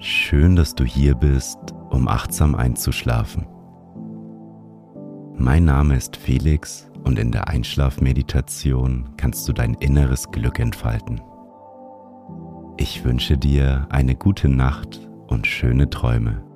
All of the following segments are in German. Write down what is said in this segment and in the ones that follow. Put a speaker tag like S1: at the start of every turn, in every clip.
S1: Schön, dass du hier bist, um achtsam einzuschlafen. Mein Name ist Felix und in der Einschlafmeditation kannst du dein inneres Glück entfalten. Ich wünsche dir eine gute Nacht und schöne Träume.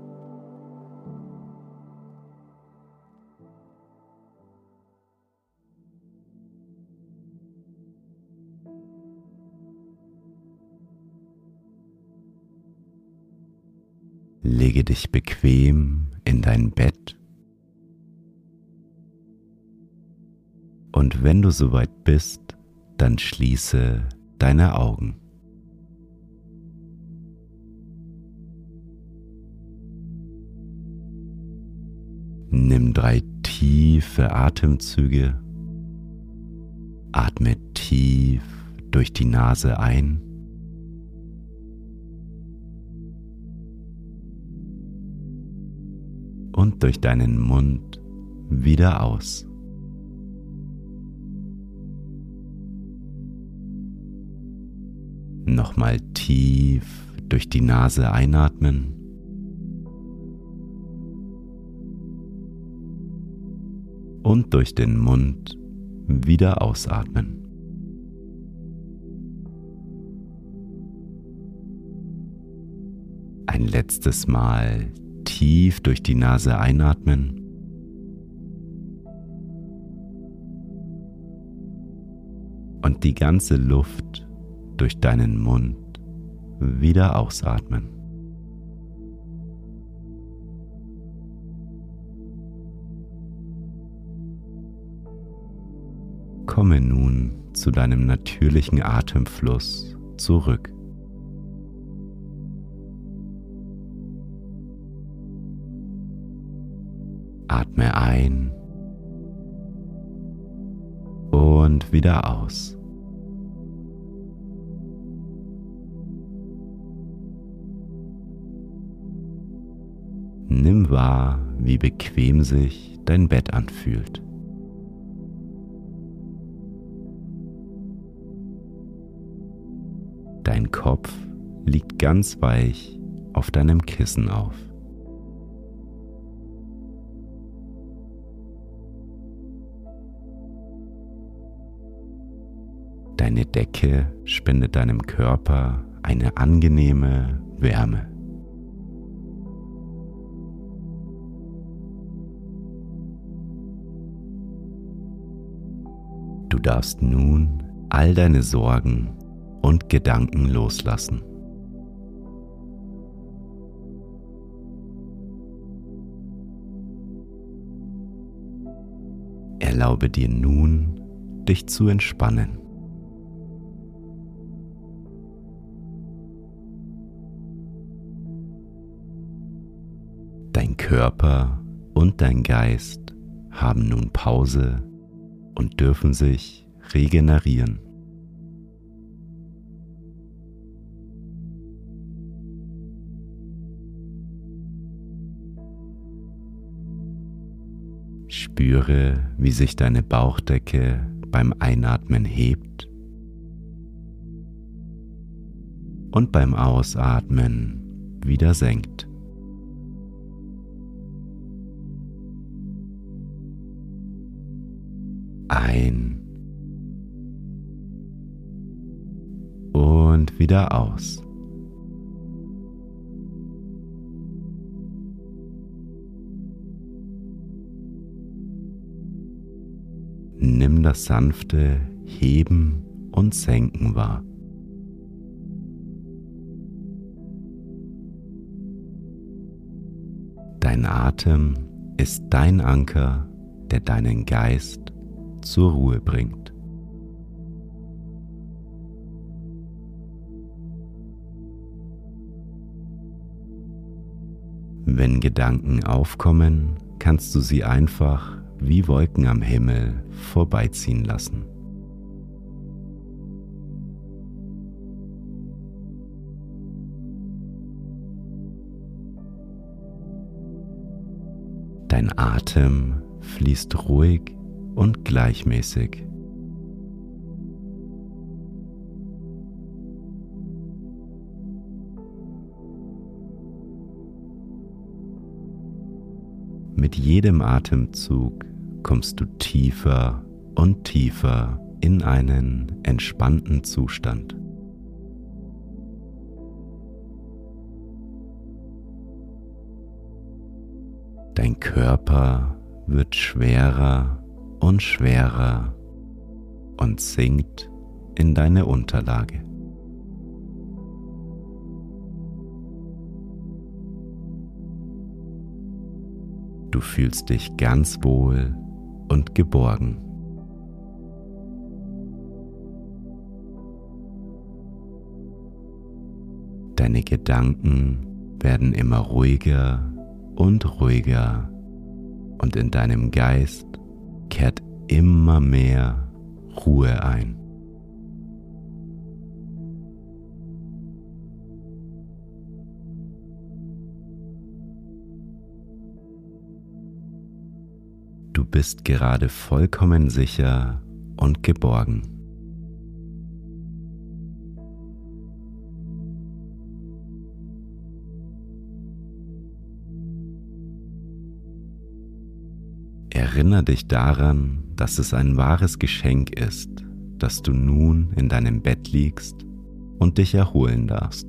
S1: Lege dich bequem in dein Bett. Und wenn du soweit bist, dann schließe deine Augen. Nimm drei tiefe Atemzüge, atme tief durch die Nase ein und durch deinen Mund wieder aus. Nochmal tief durch die Nase einatmen. Und durch den Mund wieder ausatmen. Ein letztes Mal tief durch die Nase einatmen. Und die ganze Luft durch deinen Mund wieder ausatmen. Komme nun zu deinem natürlichen Atemfluss zurück. Atme ein und wieder aus. Nimm wahr, wie bequem sich dein Bett anfühlt. Dein Kopf liegt ganz weich auf deinem Kissen auf. Deine Decke spendet deinem Körper eine angenehme Wärme. Du darfst nun all deine Sorgen und Gedanken loslassen. Erlaube dir nun, dich zu entspannen. Körper und dein Geist haben nun Pause und dürfen sich regenerieren. Spüre, wie sich deine Bauchdecke beim Einatmen hebt und beim Ausatmen wieder senkt. ein und wieder aus. Nimm das sanfte Heben und Senken wahr. Dein Atem ist dein Anker, der deinen Geist zur Ruhe bringt. Wenn Gedanken aufkommen, kannst du sie einfach wie Wolken am Himmel vorbeiziehen lassen. Dein Atem fließt ruhig und gleichmäßig. Mit jedem Atemzug kommst du tiefer und tiefer in einen entspannten Zustand. Dein Körper wird schwerer und schwerer und sinkt in deine Unterlage. Du fühlst dich ganz wohl und geborgen. Deine Gedanken werden immer ruhiger und ruhiger und in deinem Geist kehrt immer mehr Ruhe ein. Du bist gerade vollkommen sicher und geborgen. Erinnere dich daran, dass es ein wahres Geschenk ist, dass du nun in deinem Bett liegst und dich erholen darfst.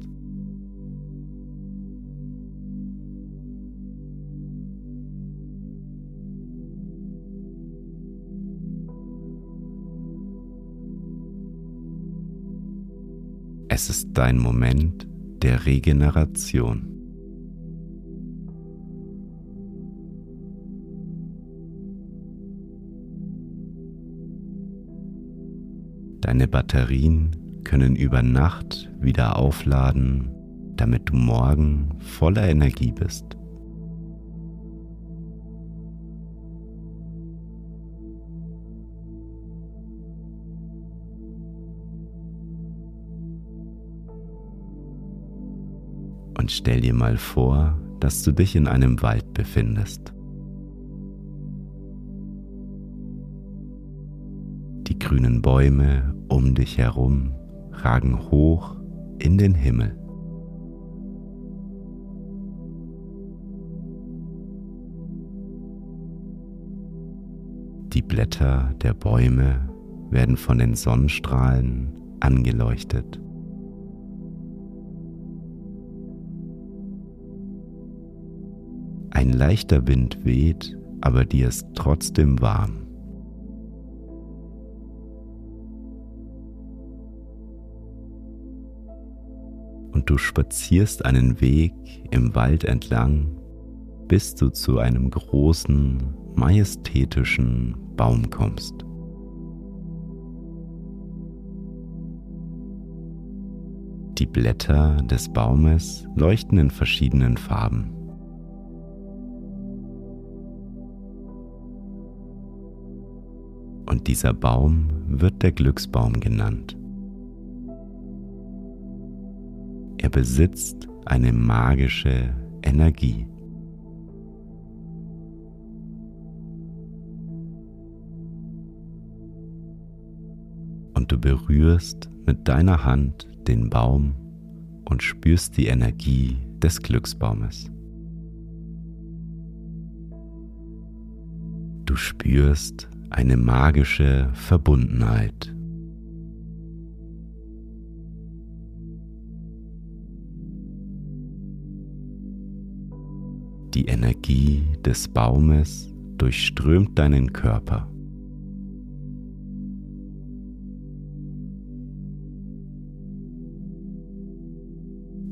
S1: Es ist dein Moment der Regeneration. Deine Batterien können über Nacht wieder aufladen, damit du morgen voller Energie bist. Und stell dir mal vor, dass du dich in einem Wald befindest. Die grünen Bäume um dich herum ragen hoch in den Himmel. Die Blätter der Bäume werden von den Sonnenstrahlen angeleuchtet. Ein leichter Wind weht, aber dir ist trotzdem warm. Und du spazierst einen Weg im Wald entlang, bis du zu einem großen, majestätischen Baum kommst. Die Blätter des Baumes leuchten in verschiedenen Farben. und dieser Baum wird der Glücksbaum genannt. Er besitzt eine magische Energie. Und du berührst mit deiner Hand den Baum und spürst die Energie des Glücksbaumes. Du spürst eine magische Verbundenheit. Die Energie des Baumes durchströmt deinen Körper.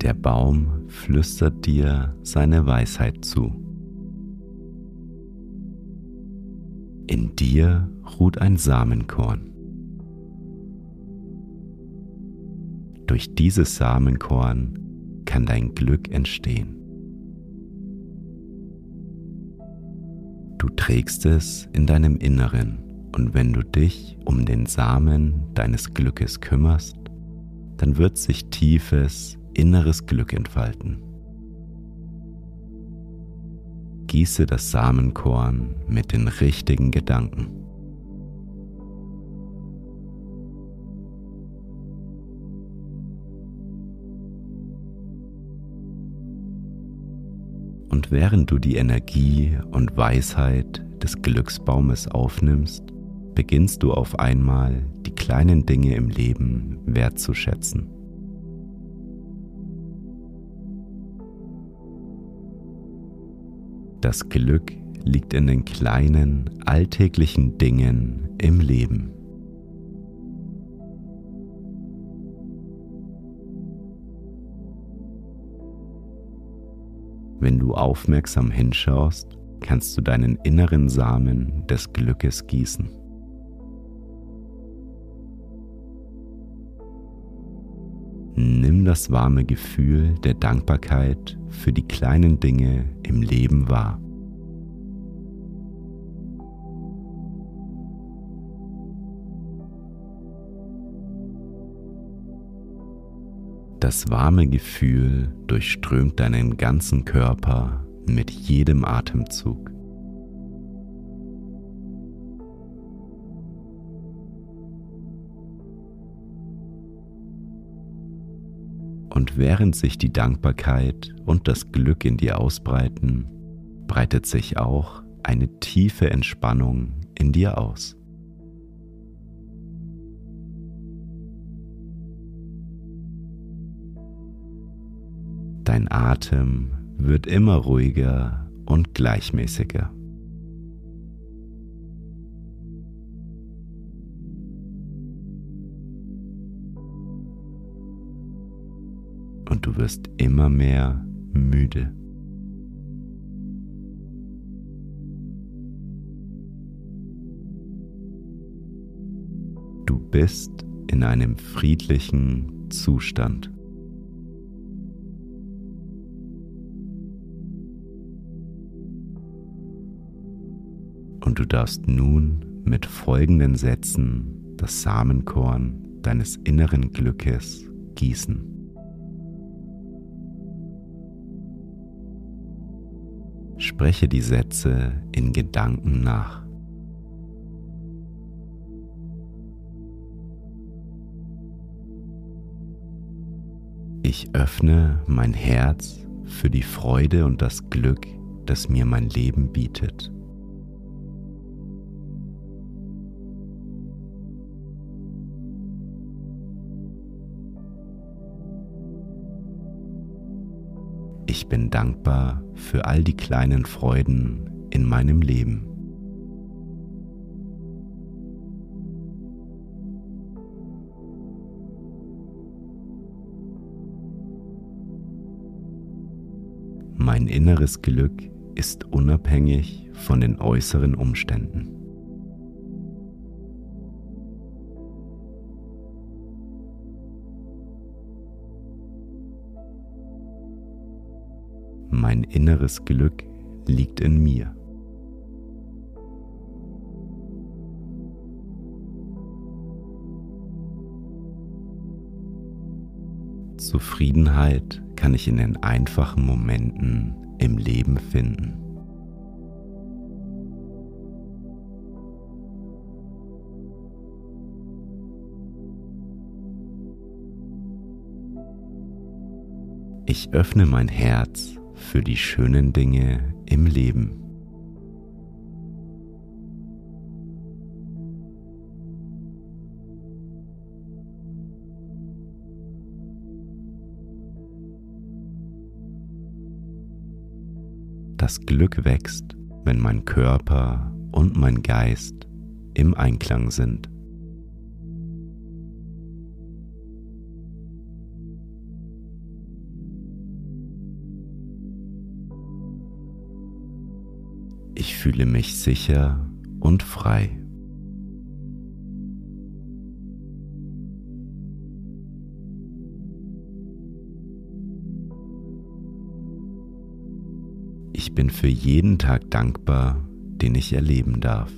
S1: Der Baum flüstert dir seine Weisheit zu. In dir ruht ein Samenkorn. Durch dieses Samenkorn kann dein Glück entstehen. Du trägst es in deinem Inneren und wenn du dich um den Samen deines Glückes kümmerst, dann wird sich tiefes inneres Glück entfalten. Gieße das Samenkorn mit den richtigen Gedanken. Und während du die Energie und Weisheit des Glücksbaumes aufnimmst, beginnst du auf einmal die kleinen Dinge im Leben wertzuschätzen. Das Glück liegt in den kleinen, alltäglichen Dingen im Leben. Wenn du aufmerksam hinschaust, kannst du deinen inneren Samen des Glückes gießen. Nimm das warme Gefühl der Dankbarkeit für die kleinen Dinge im Leben wahr. Das warme Gefühl durchströmt deinen ganzen Körper mit jedem Atemzug. Und während sich die Dankbarkeit und das Glück in dir ausbreiten, breitet sich auch eine tiefe Entspannung in dir aus. Dein Atem wird immer ruhiger und gleichmäßiger. und du wirst immer mehr müde. Du bist in einem friedlichen Zustand. Und du darfst nun mit folgenden Sätzen das Samenkorn deines inneren Glückes gießen. Spreche die Sätze in Gedanken nach. Ich öffne mein Herz für die Freude und das Glück, das mir mein Leben bietet. Bin dankbar für all die kleinen Freuden in meinem Leben. Mein inneres Glück ist unabhängig von den äußeren Umständen. Mein inneres Glück liegt in mir. Zufriedenheit kann ich in den einfachen Momenten im Leben finden. Ich öffne mein Herz für die schönen Dinge im Leben. Das Glück wächst, wenn mein Körper und mein Geist im Einklang sind. Fühle mich sicher und frei. Ich bin für jeden Tag dankbar, den ich erleben darf.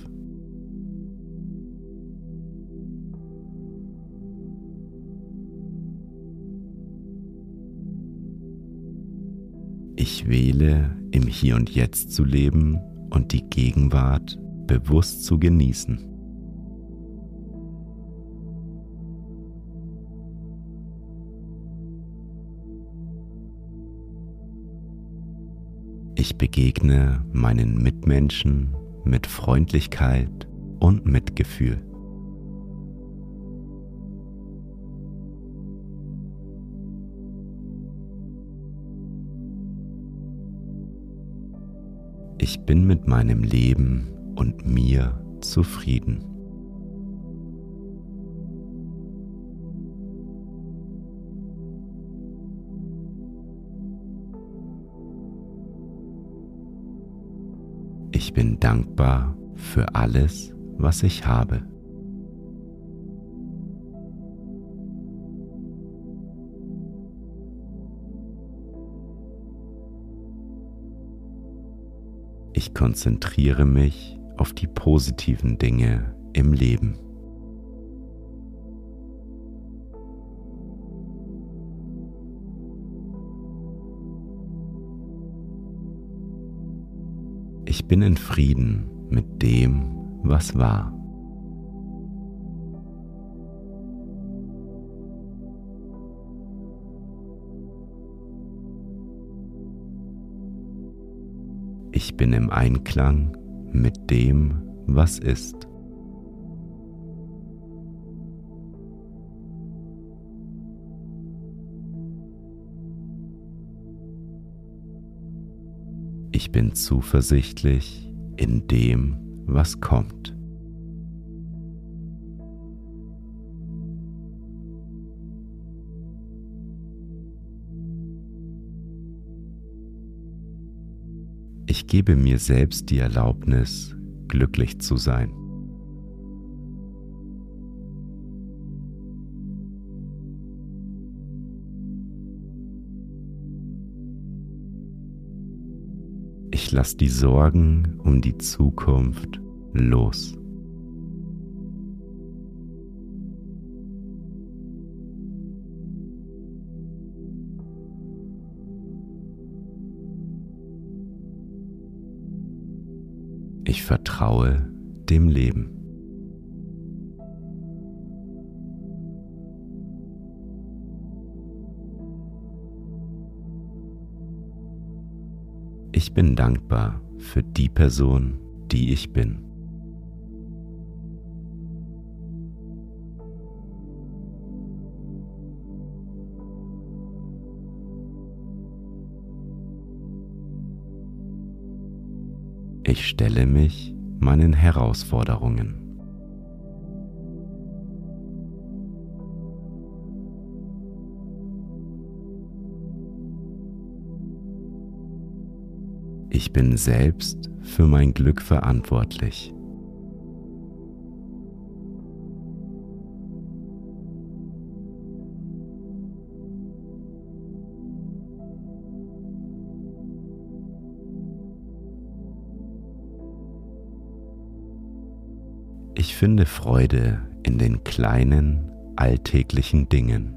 S1: Ich wähle, im Hier und Jetzt zu leben und die Gegenwart bewusst zu genießen. Ich begegne meinen Mitmenschen mit Freundlichkeit und Mitgefühl. Ich bin mit meinem Leben und mir zufrieden. Ich bin dankbar für alles, was ich habe. Ich konzentriere mich auf die positiven Dinge im Leben. Ich bin in Frieden mit dem, was war. Ich bin im Einklang mit dem, was ist. Ich bin zuversichtlich in dem, was kommt. Ich gebe mir selbst die Erlaubnis, glücklich zu sein. Ich lasse die Sorgen um die Zukunft los. Vertraue dem Leben. Ich bin dankbar für die Person, die ich bin. Ich stelle mich meinen Herausforderungen. Ich bin selbst für mein Glück verantwortlich. Finde Freude in den kleinen, alltäglichen Dingen.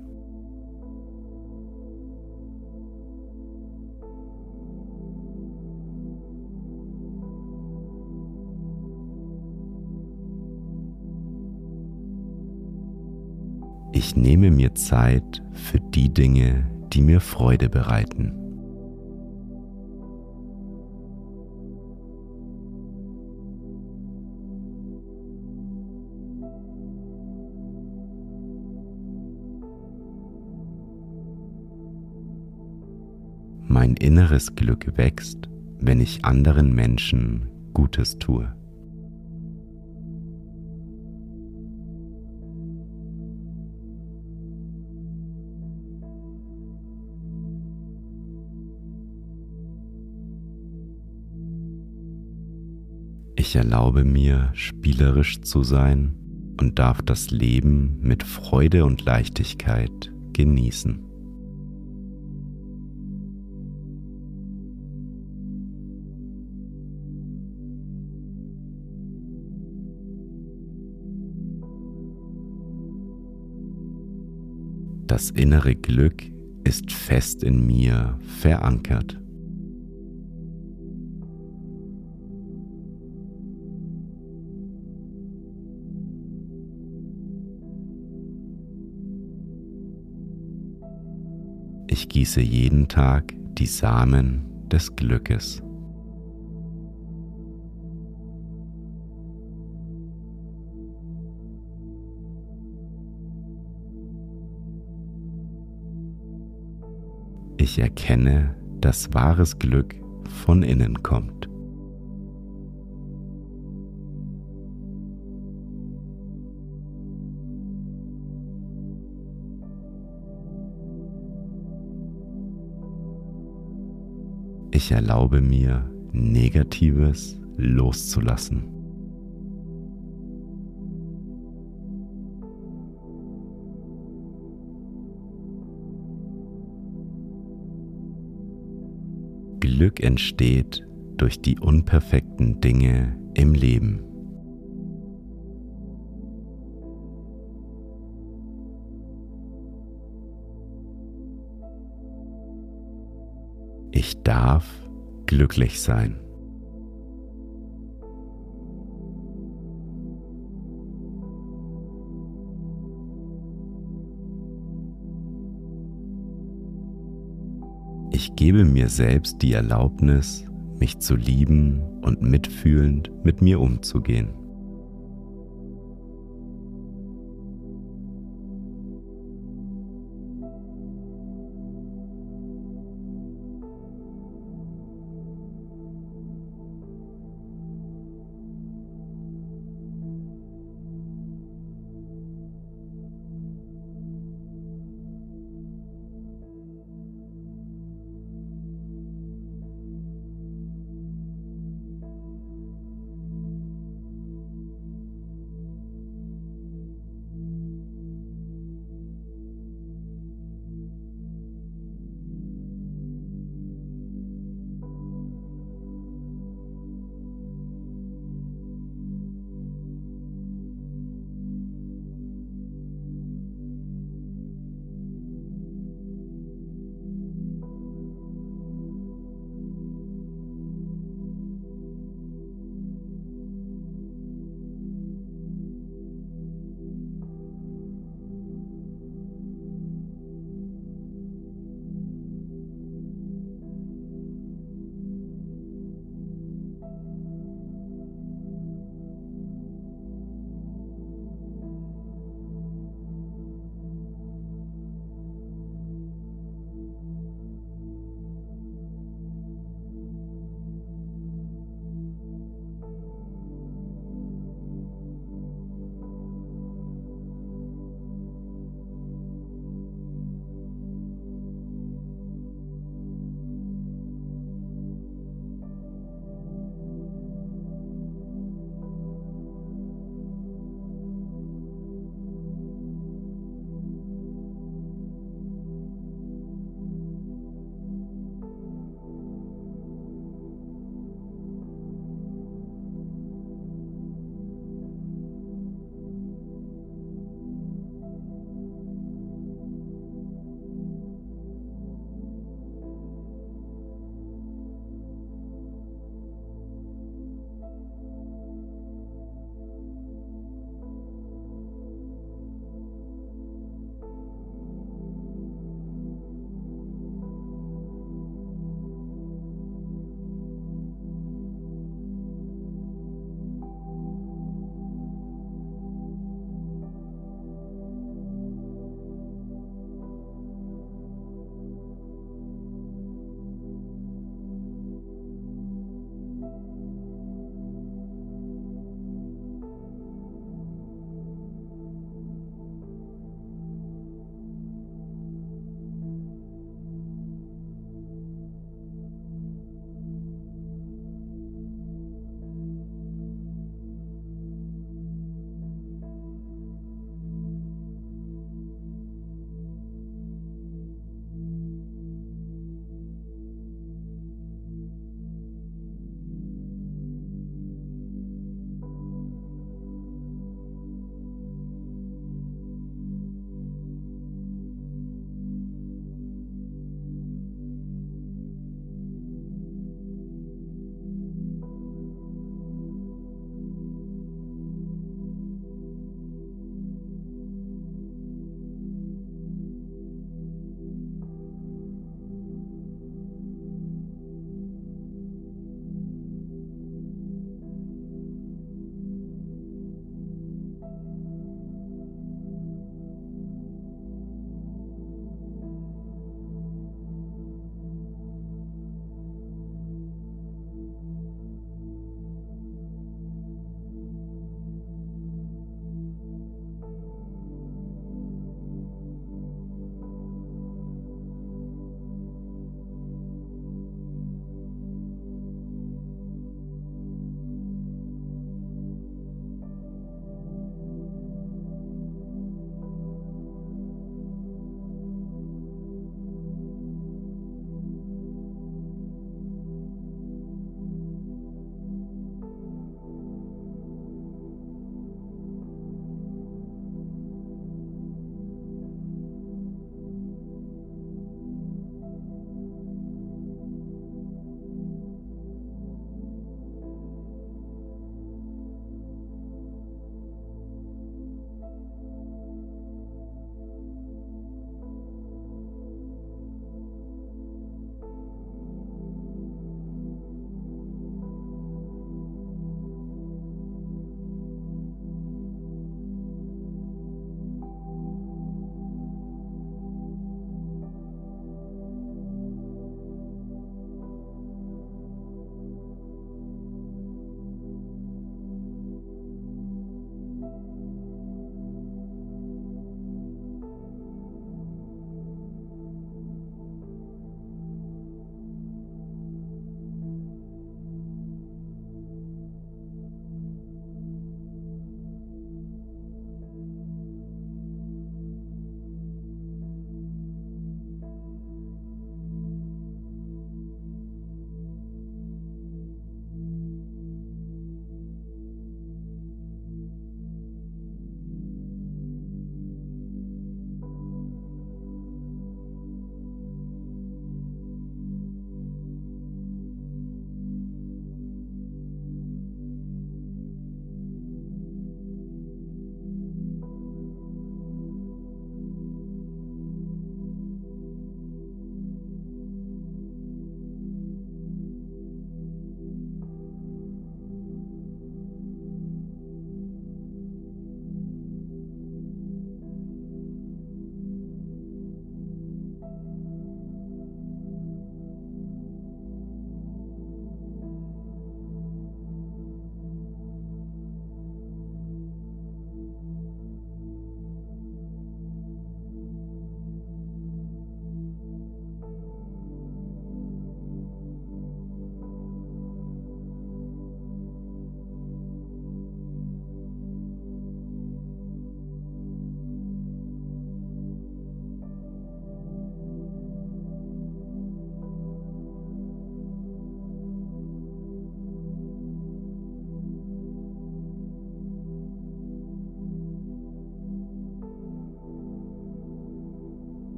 S1: Ich nehme mir Zeit für die Dinge, die mir Freude bereiten. Mein inneres Glück wächst, wenn ich anderen Menschen Gutes tue. Ich erlaube mir, spielerisch zu sein und darf das Leben mit Freude und Leichtigkeit genießen. Das innere Glück ist fest in mir verankert. Ich gieße jeden Tag die Samen des Glückes. Ich erkenne, dass wahres Glück von innen kommt. Ich erlaube mir, Negatives loszulassen. Glück entsteht durch die unperfekten Dinge im Leben. Ich darf glücklich sein. Gebe mir selbst die Erlaubnis, mich zu lieben und mitfühlend mit mir umzugehen.